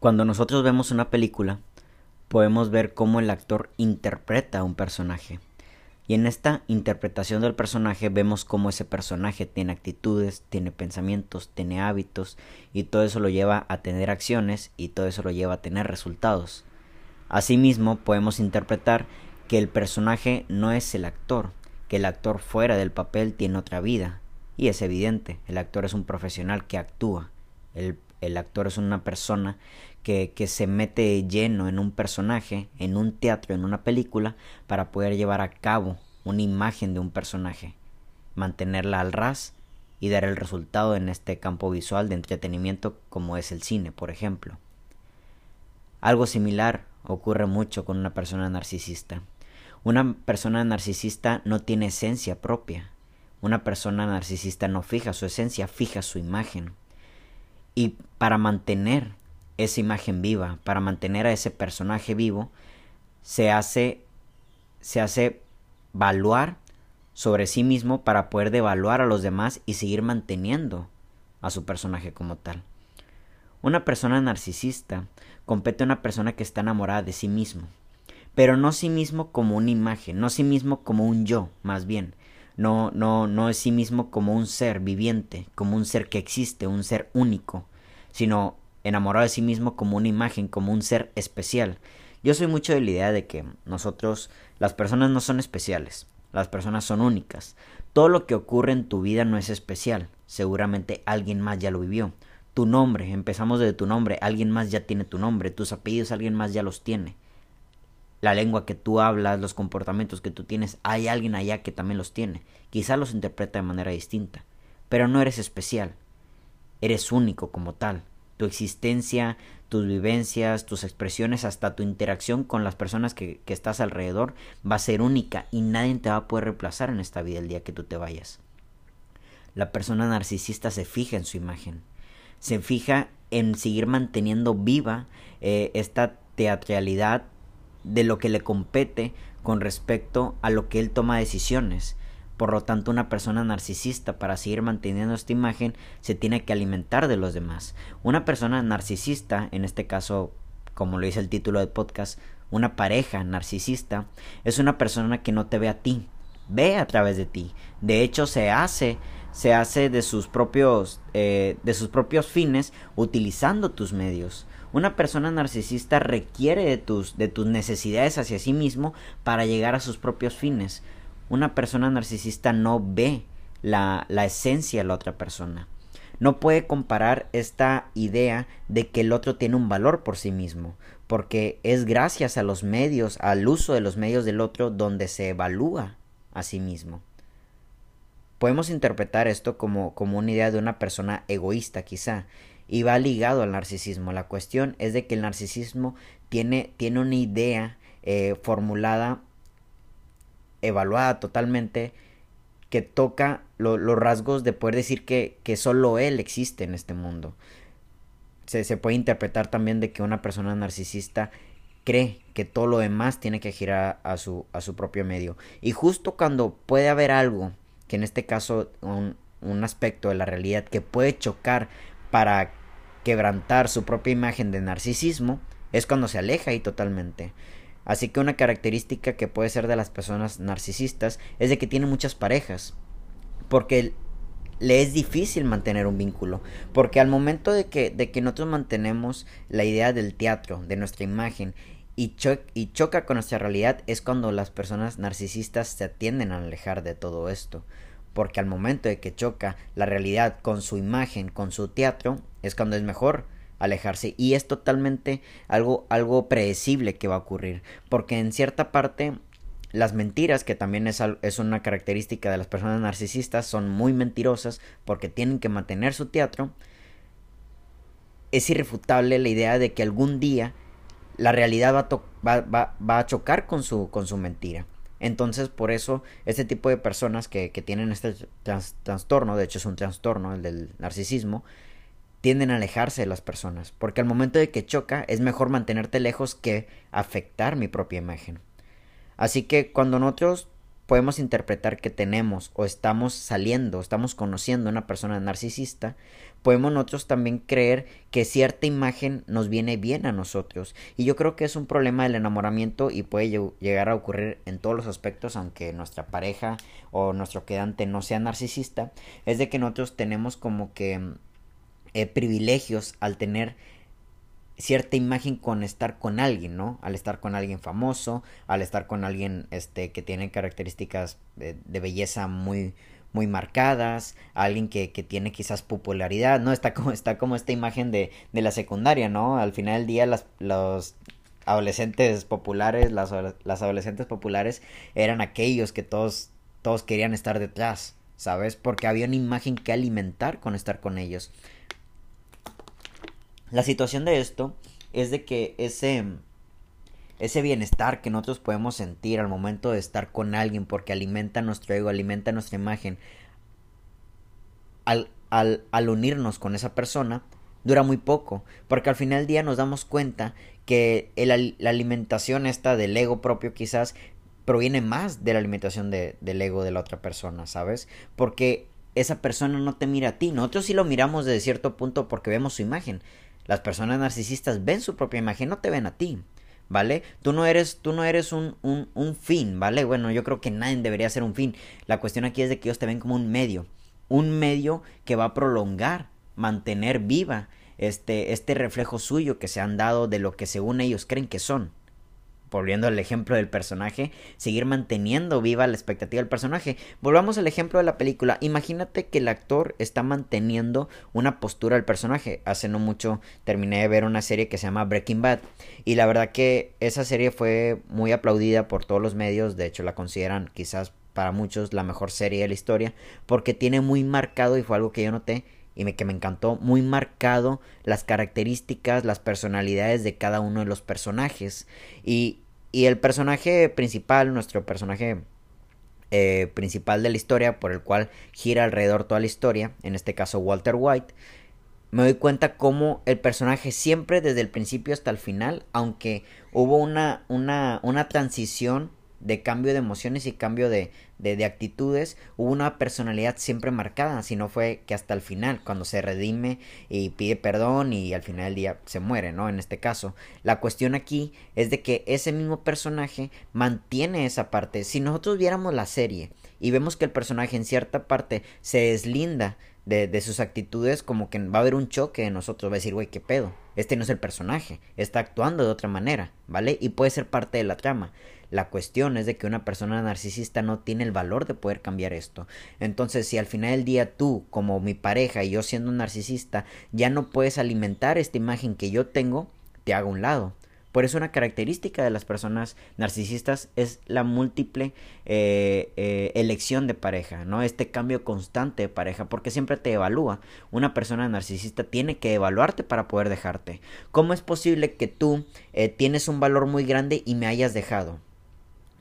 Cuando nosotros vemos una película, podemos ver cómo el actor interpreta a un personaje. Y en esta interpretación del personaje vemos cómo ese personaje tiene actitudes, tiene pensamientos, tiene hábitos y todo eso lo lleva a tener acciones y todo eso lo lleva a tener resultados. Asimismo, podemos interpretar que el personaje no es el actor, que el actor fuera del papel tiene otra vida. Y es evidente, el actor es un profesional que actúa. El actor es una persona que, que, se mete lleno en un personaje, en un teatro, en una película, para poder llevar a cabo una imagen de un personaje, mantenerla al ras y dar el resultado en este campo visual de entretenimiento como es el cine, por ejemplo. Algo similar ocurre mucho con una persona narcisista. Una persona narcisista no tiene esencia propia. Una persona narcisista no fija su esencia, fija su imagen. Y para mantener esa imagen viva, para mantener a ese personaje vivo, se hace se hace valuar sobre sí mismo para poder devaluar a los demás y seguir manteniendo a su personaje como tal. Una persona narcisista compete a una persona que está enamorada de sí mismo, pero no sí mismo como una imagen, no sí mismo como un yo, más bien, no, no, no es sí mismo como un ser viviente, como un ser que existe, un ser único, sino enamorado de sí mismo como una imagen, como un ser especial. Yo soy mucho de la idea de que nosotros, las personas no son especiales, las personas son únicas. Todo lo que ocurre en tu vida no es especial, seguramente alguien más ya lo vivió. Tu nombre, empezamos desde tu nombre, alguien más ya tiene tu nombre, tus apellidos alguien más ya los tiene. La lengua que tú hablas, los comportamientos que tú tienes, hay alguien allá que también los tiene. Quizá los interpreta de manera distinta, pero no eres especial. Eres único como tal. Tu existencia, tus vivencias, tus expresiones, hasta tu interacción con las personas que, que, estás alrededor va a ser única y nadie te va a poder reemplazar en esta vida el día que tú te vayas. La persona narcisista se fija en su imagen, se fija en seguir manteniendo viva eh, esta teatralidad de lo que le compete con respecto a lo que él toma decisiones. Por lo tanto, una persona narcisista para seguir manteniendo esta imagen se tiene que alimentar de los demás. Una persona narcisista, en este caso, como lo dice el título del podcast, una pareja narcisista, es una persona que no te ve a ti, ve a través de ti. De hecho, se hace, se hace de sus propios, eh, de sus propios fines utilizando tus medios. Una persona narcisista requiere de tus, de tus necesidades hacia sí mismo para llegar a sus propios fines una persona narcisista no ve la, la esencia de la otra persona. No puede comparar esta idea de que el otro tiene un valor por sí mismo, porque es gracias a los medios, al uso de los medios del otro, donde se evalúa a sí mismo. Podemos interpretar esto como, como una idea de una persona egoísta quizá, y va ligado al narcisismo. La cuestión es de que el narcisismo tiene, tiene una idea eh, formulada evaluada totalmente que toca los rasgos de poder decir que, que, solo él existe en este mundo. Se, se, puede interpretar también de que una persona narcisista cree que todo lo demás tiene que girar a su, a su propio medio. Y justo cuando puede haber algo, que en este caso un, un aspecto de la realidad que puede chocar para quebrantar su propia imagen de narcisismo, es cuando se aleja ahí totalmente. Así que una característica que puede ser de las personas narcisistas es de que tienen muchas parejas. Porque le es difícil mantener un vínculo. Porque al momento de que, de que nosotros mantenemos la idea del teatro, de nuestra imagen, y, cho y choca con nuestra realidad, es cuando las personas narcisistas se tienden a alejar de todo esto. Porque al momento de que choca la realidad con su imagen, con su teatro, es cuando es mejor alejarse. Y es totalmente algo algo predecible que va a ocurrir porque en cierta parte las mentiras que también es, es una característica de las personas narcisistas son muy mentirosas porque tienen que mantener su teatro. Es irrefutable la idea de que algún día la realidad va a, va, va, va a chocar con su, con su mentira entonces, por eso, este tipo de personas que, que tienen este trastorno, de hecho es un trastorno, el del narcisismo, tienden a alejarse de las personas, porque al momento de que choca es mejor mantenerte lejos que afectar mi propia imagen. Así que cuando nosotros podemos interpretar que tenemos o estamos saliendo, estamos conociendo a una persona narcisista, podemos nosotros también creer que cierta imagen nos viene bien a nosotros. Y yo creo que es un problema del enamoramiento y puede llegar a ocurrir en todos los aspectos, aunque nuestra pareja o nuestro quedante no sea narcisista, es de que nosotros tenemos como que eh, privilegios al tener cierta imagen con estar con alguien, ¿no? Al estar con alguien famoso, al estar con alguien este que tiene características de, belleza muy muy marcadas, alguien que, que, tiene quizás popularidad, ¿no? Está como, está como esta imagen de, de la secundaria, ¿no? Al final del día las, los adolescentes populares, las, las adolescentes populares eran aquellos que todos, todos querían estar detrás, ¿sabes? Porque había una imagen que alimentar con estar con ellos. La situación de esto es de que ese, ese bienestar que nosotros podemos sentir al momento de estar con alguien porque alimenta nuestro ego, alimenta nuestra imagen, al, al, al unirnos con esa persona, dura muy poco, porque al final del día nos damos cuenta que la alimentación esta del ego propio quizás proviene más de la alimentación de, del ego de la otra persona, ¿sabes? Porque esa persona no te mira a ti, nosotros sí lo miramos desde cierto punto porque vemos su imagen, las personas narcisistas ven su propia imagen, no te ven a ti. ¿Vale? Tú no eres, tú no eres un, un, un fin, ¿vale? Bueno, yo creo que nadie debería ser un fin. La cuestión aquí es de que ellos te ven como un medio. Un medio que va a prolongar, mantener viva este, este reflejo suyo que se han dado de lo que según ellos creen que son volviendo al ejemplo del personaje, seguir manteniendo viva la expectativa del personaje. Volvamos al ejemplo de la película. Imagínate que el actor está manteniendo una postura del personaje. Hace no mucho terminé de ver una serie que se llama Breaking Bad y la verdad que esa serie fue muy aplaudida por todos los medios, de hecho la consideran quizás para muchos la mejor serie de la historia porque tiene muy marcado y fue algo que yo noté y que me encantó muy marcado las características, las personalidades de cada uno de los personajes. Y, y el personaje principal, nuestro personaje eh, principal de la historia, por el cual gira alrededor toda la historia, en este caso Walter White, me doy cuenta cómo el personaje siempre desde el principio hasta el final, aunque hubo una, una, una transición de cambio de emociones y cambio de, de, actitudes, hubo una personalidad siempre marcada, si no fue que hasta el final, cuando se redime y pide perdón y al final del día se muere, ¿no? En este caso, la cuestión aquí es de que ese mismo personaje mantiene esa parte. Si nosotros viéramos la serie y vemos que el personaje en cierta parte se deslinda de, de sus actitudes, como que va a haber un choque en nosotros, va a decir, güey, ¿qué pedo? Este no es el personaje, está actuando de otra manera, ¿vale? Y puede ser parte de la trama. La cuestión es de que una persona narcisista no tiene el valor de poder cambiar esto. Entonces, si al final del día tú, como mi pareja y yo siendo narcisista, ya no puedes alimentar esta imagen que yo tengo, te hago un lado. Por eso una característica de las personas narcisistas es la múltiple eh, eh, elección de pareja, ¿no? Este cambio constante de pareja, porque siempre te evalúa. Una persona narcisista tiene que evaluarte para poder dejarte. ¿Cómo es posible que tú eh, tienes un valor muy grande y me hayas dejado?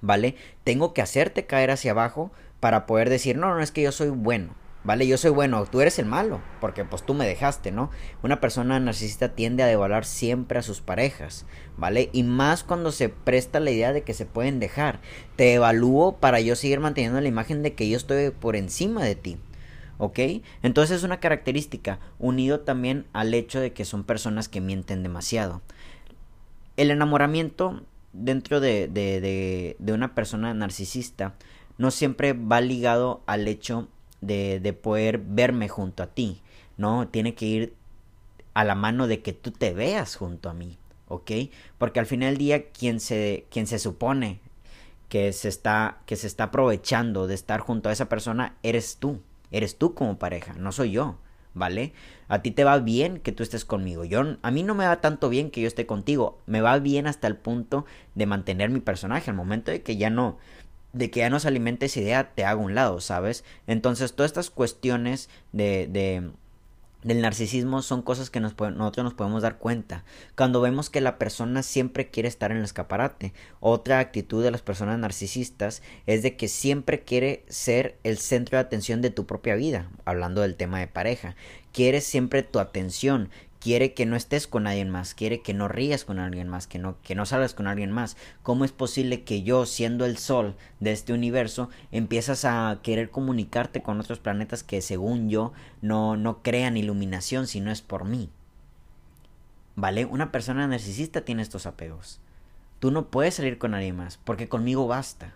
¿vale? Tengo que hacerte caer hacia abajo para poder decir, no, no, es que yo soy bueno, ¿vale? Yo soy bueno, tú eres el malo, porque pues tú me dejaste, ¿no? Una persona narcisista tiende a devaluar siempre a sus parejas, ¿vale? Y más cuando se presta la idea de que se pueden dejar. Te evalúo para yo seguir manteniendo la imagen de que yo estoy por encima de ti. ¿Ok? Entonces es una característica, unido también al hecho de que son personas que mienten demasiado. El enamoramiento dentro de, de, de, una persona narcisista no siempre va ligado al hecho de, de poder verme junto a ti, ¿no? Tiene que ir a la mano de que tú te veas junto a mí, ¿ok? Porque al final del día quien se, quien se supone que se está, que se está aprovechando de estar junto a esa persona eres tú, eres tú como pareja, no soy yo. ¿vale? A ti te va bien que tú estés conmigo. Yo, a mí no me va tanto bien que yo esté contigo. Me va bien hasta el punto de mantener mi personaje. Al momento de que ya no, de que ya no se alimente esa idea, te hago un lado, ¿sabes? Entonces, todas estas cuestiones de, de del narcisismo son cosas que nosotros nos podemos dar cuenta. Cuando vemos que la persona siempre quiere estar en el escaparate. Otra actitud de las personas narcisistas es de que siempre quiere ser el centro de atención de tu propia vida, hablando del tema de pareja. Quieres siempre tu atención, quiere que no estés con alguien más, quiere que no rías con alguien más, que no, que no salgas con alguien más. ¿Cómo es posible que yo, siendo el sol de este universo, empiezas a querer comunicarte con otros planetas que según yo no, no crean iluminación si no es por mí? ¿Vale? Una persona narcisista tiene estos apegos. Tú no puedes salir con nadie más, porque conmigo basta.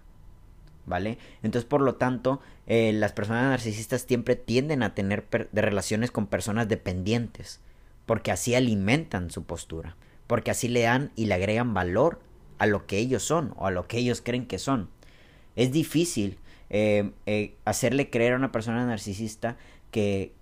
¿Vale? Entonces, por lo tanto, eh, las personas narcisistas siempre tienden a tener de relaciones con personas dependientes, porque así alimentan su postura, porque así le dan y le agregan valor a lo que ellos son o a lo que ellos creen que son. Es difícil eh, eh, hacerle creer a una persona narcisista que,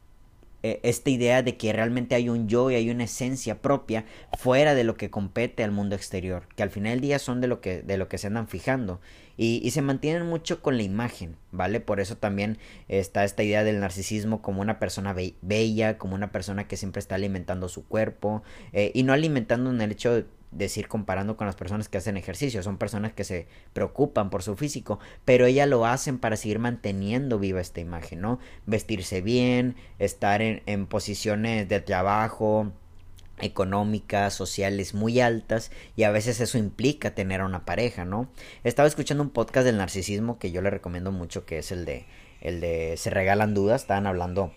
eh, esta idea de que realmente hay un yo y hay una esencia propia fuera de lo que compete al mundo exterior, que al final del día son de lo que, de lo que se andan fijando y, y se mantienen mucho con la imagen, ¿vale? Por eso también está esta idea del narcisismo como una persona bella, como una persona que siempre está alimentando su cuerpo eh, y no alimentando en el hecho de decir comparando con las personas que hacen ejercicio, son personas que se preocupan por su físico, pero ellas lo hacen para seguir manteniendo viva esta imagen, ¿no? Vestirse bien, estar en, en posiciones de trabajo, económicas, sociales muy altas y a veces eso implica tener a una pareja, ¿no? Estaba escuchando un podcast del narcisismo que yo le recomiendo mucho que es el de el de se regalan dudas, estaban hablando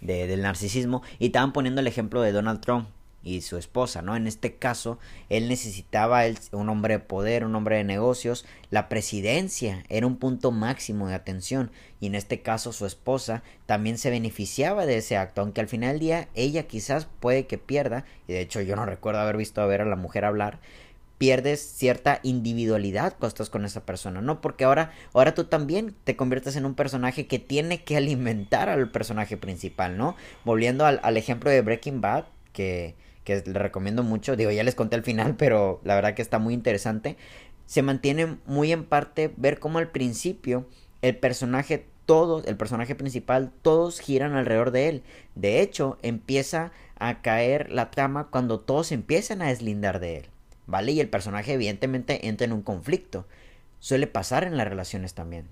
de, del narcisismo y estaban poniendo el ejemplo de Donald Trump y su esposa, ¿no? En este caso, él necesitaba un hombre de poder, un hombre de negocios, la presidencia era un punto máximo de atención y en este caso su esposa también se beneficiaba de ese acto, aunque al final del día ella quizás puede que pierda, y de hecho yo no recuerdo haber visto a ver a la mujer hablar, pierdes cierta individualidad cuando estás con esa persona, ¿no? Porque ahora, ahora tú también te conviertes en un personaje que tiene que alimentar al personaje principal, ¿no? Volviendo al, al ejemplo de Breaking Bad, que, que le recomiendo mucho. Digo, ya les conté al final, pero la verdad que está muy interesante. Se mantiene muy en parte ver cómo al principio el personaje, todos, el personaje principal, todos giran alrededor de él. De hecho, empieza a caer la trama cuando todos empiezan a deslindar de él. ¿Vale? Y el personaje evidentemente entra en un conflicto. Suele pasar en las relaciones también.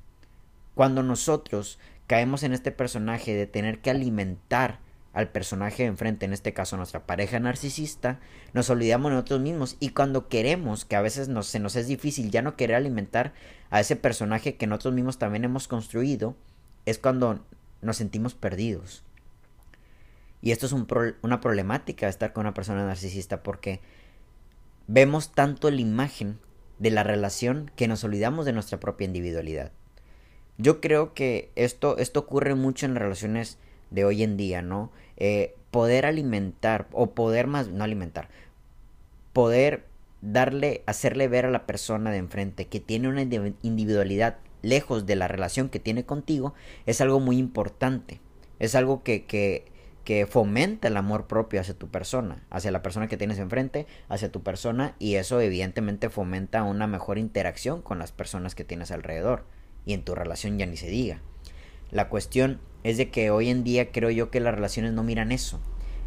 Cuando nosotros caemos en este personaje de tener que alimentar al personaje enfrente, en este caso nuestra pareja narcisista, nos olvidamos de nosotros mismos y cuando queremos, que a veces nos, se nos es difícil ya no querer alimentar a ese personaje que nosotros mismos también hemos construido, es cuando nos sentimos perdidos. Y esto es un una problemática estar con una persona narcisista porque vemos tanto la imagen de la relación que nos olvidamos de nuestra propia individualidad. Yo creo que esto, esto ocurre mucho en relaciones de hoy en día, ¿no? Eh, poder alimentar o poder más, no alimentar, poder darle, hacerle ver a la persona de enfrente que tiene una individualidad lejos de la relación que tiene contigo, es algo muy importante. Es algo que, que, que fomenta el amor propio hacia tu persona, hacia la persona que tienes enfrente, hacia tu persona, y eso evidentemente fomenta una mejor interacción con las personas que tienes alrededor, y en tu relación ya ni se diga. La cuestión es de que hoy en día creo yo que las relaciones no miran eso.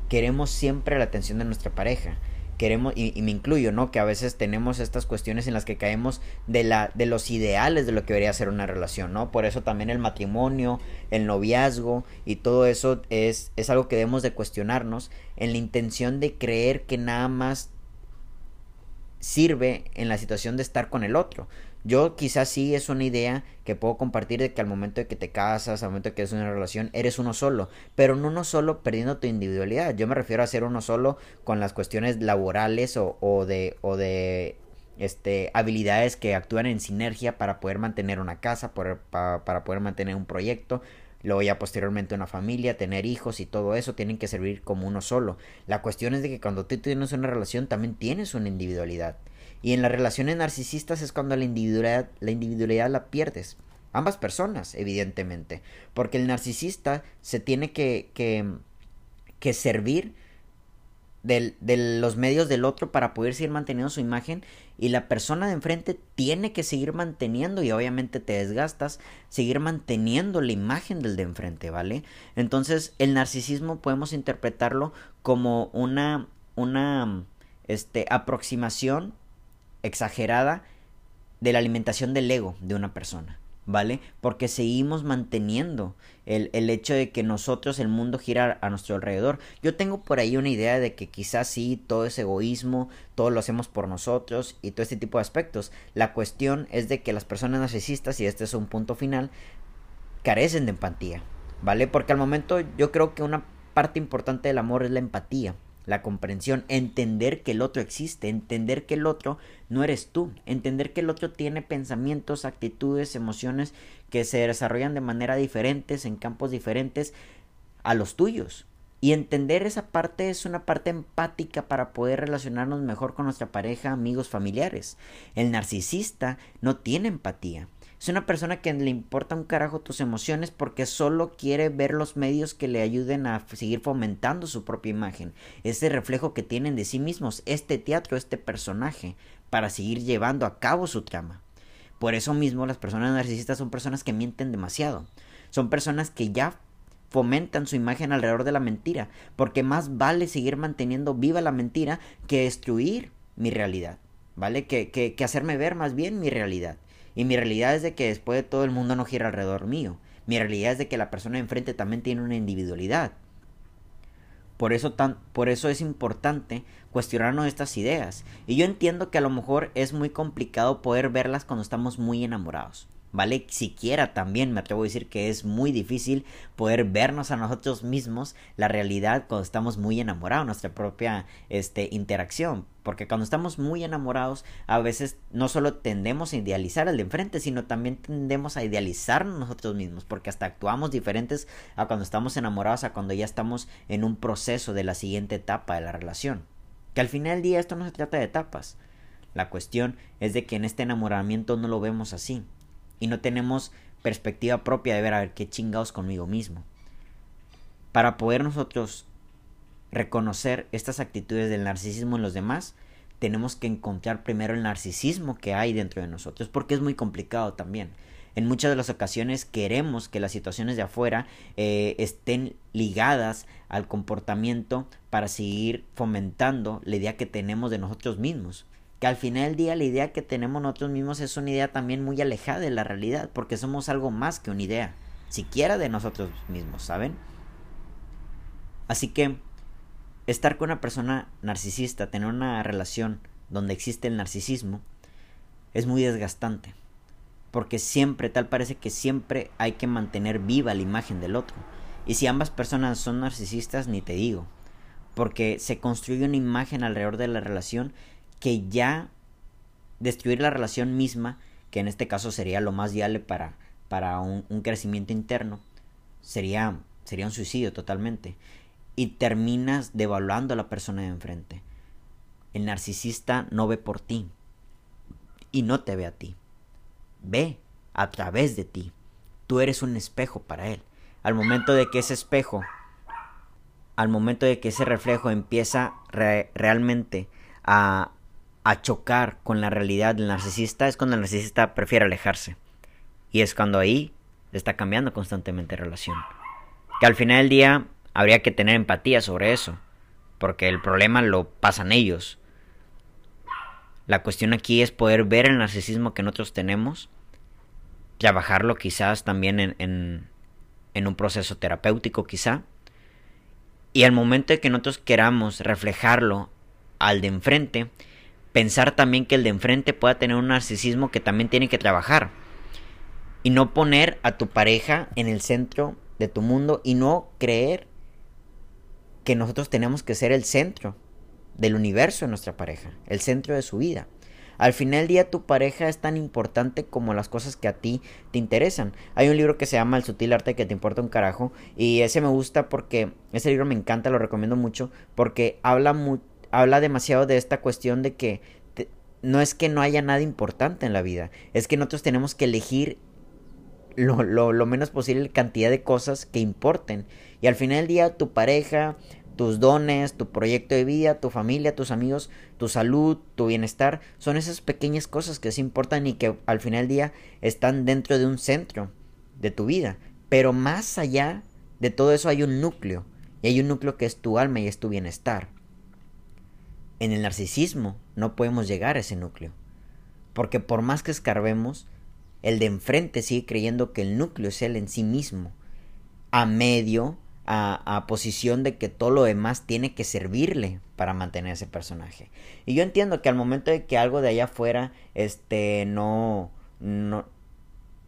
Queremos siempre la atención de nuestra pareja. Queremos, y, me incluyo, ¿no? Que a veces tenemos estas cuestiones en las que caemos de, la, de los ideales de lo que debería ser una relación, ¿no? Por eso también el matrimonio, el noviazgo y todo eso es, es algo que debemos de cuestionarnos en la intención de creer que nada más sirve en la situación de estar con el otro. Yo quizás sí es una idea que puedo compartir de que al momento de que te casas, al momento de que es una relación, eres uno solo, pero no uno solo perdiendo tu individualidad. Yo me refiero a ser uno solo con las cuestiones laborales o, o de, o de este, habilidades que actúan en sinergia para poder mantener una casa, para, para poder mantener un proyecto, luego ya posteriormente una familia, tener hijos y todo eso tienen que servir como uno solo. La cuestión es de que cuando tú tienes una relación también tienes una individualidad. Y en las relaciones narcisistas es cuando la individualidad, la individualidad la pierdes. Ambas personas, evidentemente. Porque el narcisista se tiene que, que, servir de, los medios del otro para poder seguir manteniendo su imagen y la persona de enfrente tiene que seguir manteniendo y obviamente te desgastas, seguir manteniendo la imagen del de enfrente, ¿vale? Entonces el narcisismo podemos interpretarlo como una, una este, aproximación exagerada de la alimentación del ego de una persona, ¿vale? Porque seguimos manteniendo el, el, hecho de que nosotros, el mundo gira a nuestro alrededor. Yo tengo por ahí una idea de que quizás sí, todo es egoísmo, todo lo hacemos por nosotros y todo este tipo de aspectos. La cuestión es de que las personas narcisistas, y este es un punto final, carecen de empatía, ¿vale? Porque al momento yo creo que una parte importante del amor es la empatía la comprensión, entender que el otro existe, entender que el otro no eres tú, entender que el otro tiene pensamientos, actitudes, emociones que se desarrollan de manera diferentes, en campos diferentes a los tuyos. Y entender esa parte es una parte empática para poder relacionarnos mejor con nuestra pareja, amigos, familiares. El narcisista no tiene empatía. Es una persona que le importa un carajo tus emociones porque solo quiere ver los medios que le ayuden a seguir fomentando su propia imagen, ese reflejo que tienen de sí mismos, este teatro, este personaje, para seguir llevando a cabo su trama. Por eso mismo las personas narcisistas son personas que mienten demasiado. Son personas que ya fomentan su imagen alrededor de la mentira, porque más vale seguir manteniendo viva la mentira que destruir mi realidad, ¿vale? Que, que, que hacerme ver más bien mi realidad. Y mi realidad es de que después de todo el mundo no gira alrededor mío. Mi realidad es de que la persona de enfrente también tiene una individualidad. Por eso, tan, por eso es importante cuestionarnos estas ideas. Y yo entiendo que a lo mejor es muy complicado poder verlas cuando estamos muy enamorados. ¿Vale? Siquiera también me atrevo a decir que es muy difícil poder vernos a nosotros mismos la realidad cuando estamos muy enamorados, nuestra propia este, interacción. Porque cuando estamos muy enamorados, a veces no solo tendemos a idealizar al de enfrente, sino también tendemos a idealizar nosotros mismos, porque hasta actuamos diferentes a cuando estamos enamorados, a cuando ya estamos en un proceso de la siguiente etapa de la relación. Que al final del día esto no se trata de etapas. La cuestión es de que en este enamoramiento no lo vemos así y no tenemos perspectiva propia de ver a ver qué chingados conmigo mismo. Para poder nosotros reconocer estas actitudes del narcisismo en los demás, tenemos que encontrar primero el narcisismo que hay dentro de nosotros, porque es muy complicado también. En muchas de las ocasiones queremos que las situaciones de afuera eh, estén ligadas al comportamiento para seguir fomentando la idea que tenemos de nosotros mismos que al final del día la idea que tenemos nosotros mismos es una idea también muy alejada de la realidad, porque somos algo más que una idea, siquiera de nosotros mismos, ¿saben? Así que estar con una persona narcisista, tener una relación donde existe el narcisismo, es muy desgastante, porque siempre, tal parece que siempre hay que mantener viva la imagen del otro. Y si ambas personas son narcisistas, ni te digo, porque se construye una imagen alrededor de la relación que ya destruir la relación misma, que en este caso sería lo más viable para, para un, crecimiento interno, sería, sería un suicidio totalmente. Y terminas devaluando a la persona de enfrente. El narcisista no ve por ti y no te ve a ti. Ve a través de ti. Tú eres un espejo para él. Al momento de que ese espejo, al momento de que ese reflejo empieza realmente a, a chocar con la realidad del narcisista es cuando el narcisista prefiere alejarse. Y es cuando ahí está cambiando constantemente relación. Que al final del día habría que tener empatía sobre eso, porque el problema lo pasan ellos. La cuestión aquí es poder ver el narcisismo que nosotros tenemos, trabajarlo quizás también en, en, un proceso terapéutico quizá, y al momento de que nosotros queramos reflejarlo al de enfrente, pensar también que el de enfrente pueda tener un narcisismo que también tiene que trabajar. Y no poner a tu pareja en el centro de tu mundo y no creer que nosotros tenemos que ser el centro del universo de nuestra pareja, el centro de su vida. Al final del día tu pareja es tan importante como las cosas que a ti te interesan. Hay un libro que se llama El sutil arte que te importa un carajo y ese me gusta porque ese libro me encanta, lo recomiendo mucho porque habla mucho habla demasiado de esta cuestión de que no es que no haya nada importante en la vida, es que nosotros tenemos que elegir lo, lo, lo, menos posible cantidad de cosas que importen. Y al final del día, tu pareja, tus dones, tu proyecto de vida, tu familia, tus amigos, tu salud, tu bienestar, son esas pequeñas cosas que sí importan y que al final del día están dentro de un centro de tu vida. Pero más allá de todo eso hay un núcleo. Y hay un núcleo que es tu alma y es tu bienestar. En el narcisismo no podemos llegar a ese núcleo. Porque por más que escarbemos, el de enfrente sigue creyendo que el núcleo es él en sí mismo, a medio, a, posición de que todo lo demás tiene que servirle para mantener ese personaje. Y yo entiendo que al momento de que algo de allá afuera este, no, no,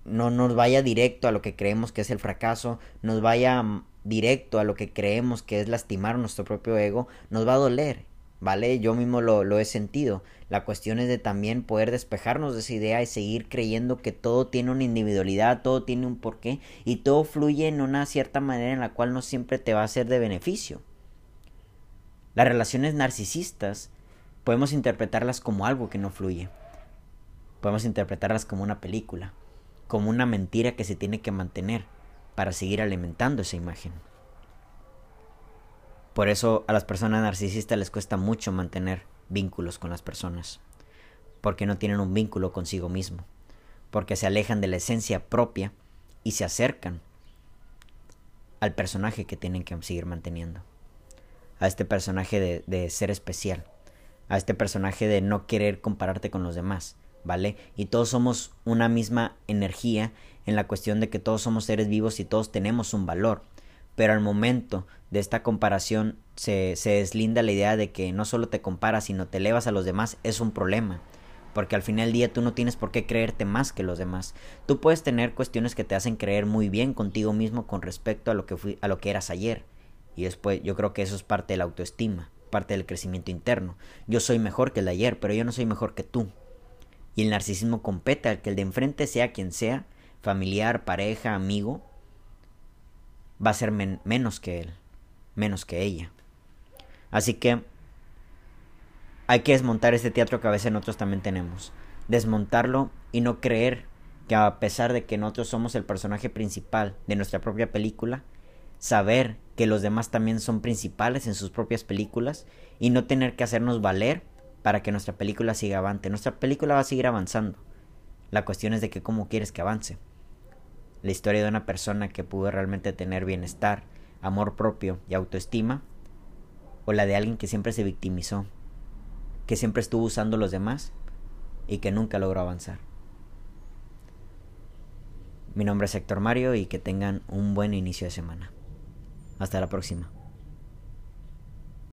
no nos vaya directo a lo que creemos que es el fracaso, nos vaya directo a lo que creemos que es lastimar nuestro propio ego, nos va a doler, ¿vale? Yo mismo lo, lo, he sentido. La cuestión es de también poder despejarnos de esa idea y seguir creyendo que todo tiene una individualidad, todo tiene un porqué y todo fluye en una cierta manera en la cual no siempre te va a ser de beneficio. Las relaciones narcisistas podemos interpretarlas como algo que no fluye. Podemos interpretarlas como una película, como una mentira que se tiene que mantener para seguir alimentando esa imagen. Por eso a las personas narcisistas les cuesta mucho mantener vínculos con las personas, porque no tienen un vínculo consigo mismo, porque se alejan de la esencia propia y se acercan al personaje que tienen que seguir manteniendo, a este personaje de, de ser especial, a este personaje de no querer compararte con los demás, ¿vale? Y todos somos una misma energía en la cuestión de que todos somos seres vivos y todos tenemos un valor. Pero al momento de esta comparación se, se deslinda la idea de que no solo te comparas, sino te elevas a los demás, es un problema. Porque al final del día tú no tienes por qué creerte más que los demás. Tú puedes tener cuestiones que te hacen creer muy bien contigo mismo con respecto a lo que, fui, a lo que eras ayer. Y después yo creo que eso es parte de la autoestima, parte del crecimiento interno. Yo soy mejor que el de ayer, pero yo no soy mejor que tú. Y el narcisismo compete al que el de enfrente sea quien sea, familiar, pareja, amigo, va a ser men menos que él, menos que ella. Así que hay que desmontar este teatro que a veces nosotros también tenemos. Desmontarlo y no creer que a pesar de que nosotros somos el personaje principal de nuestra propia película, saber que los demás también son principales en sus propias películas y no tener que hacernos valer para que nuestra película siga avante. Nuestra película va a seguir avanzando. La cuestión es de que cómo quieres que avance. La historia de una persona que pudo realmente tener bienestar, amor propio y autoestima, o la de alguien que siempre se victimizó, que siempre estuvo usando a los demás y que nunca logró avanzar. Mi nombre es Héctor Mario y que tengan un buen inicio de semana. Hasta la próxima.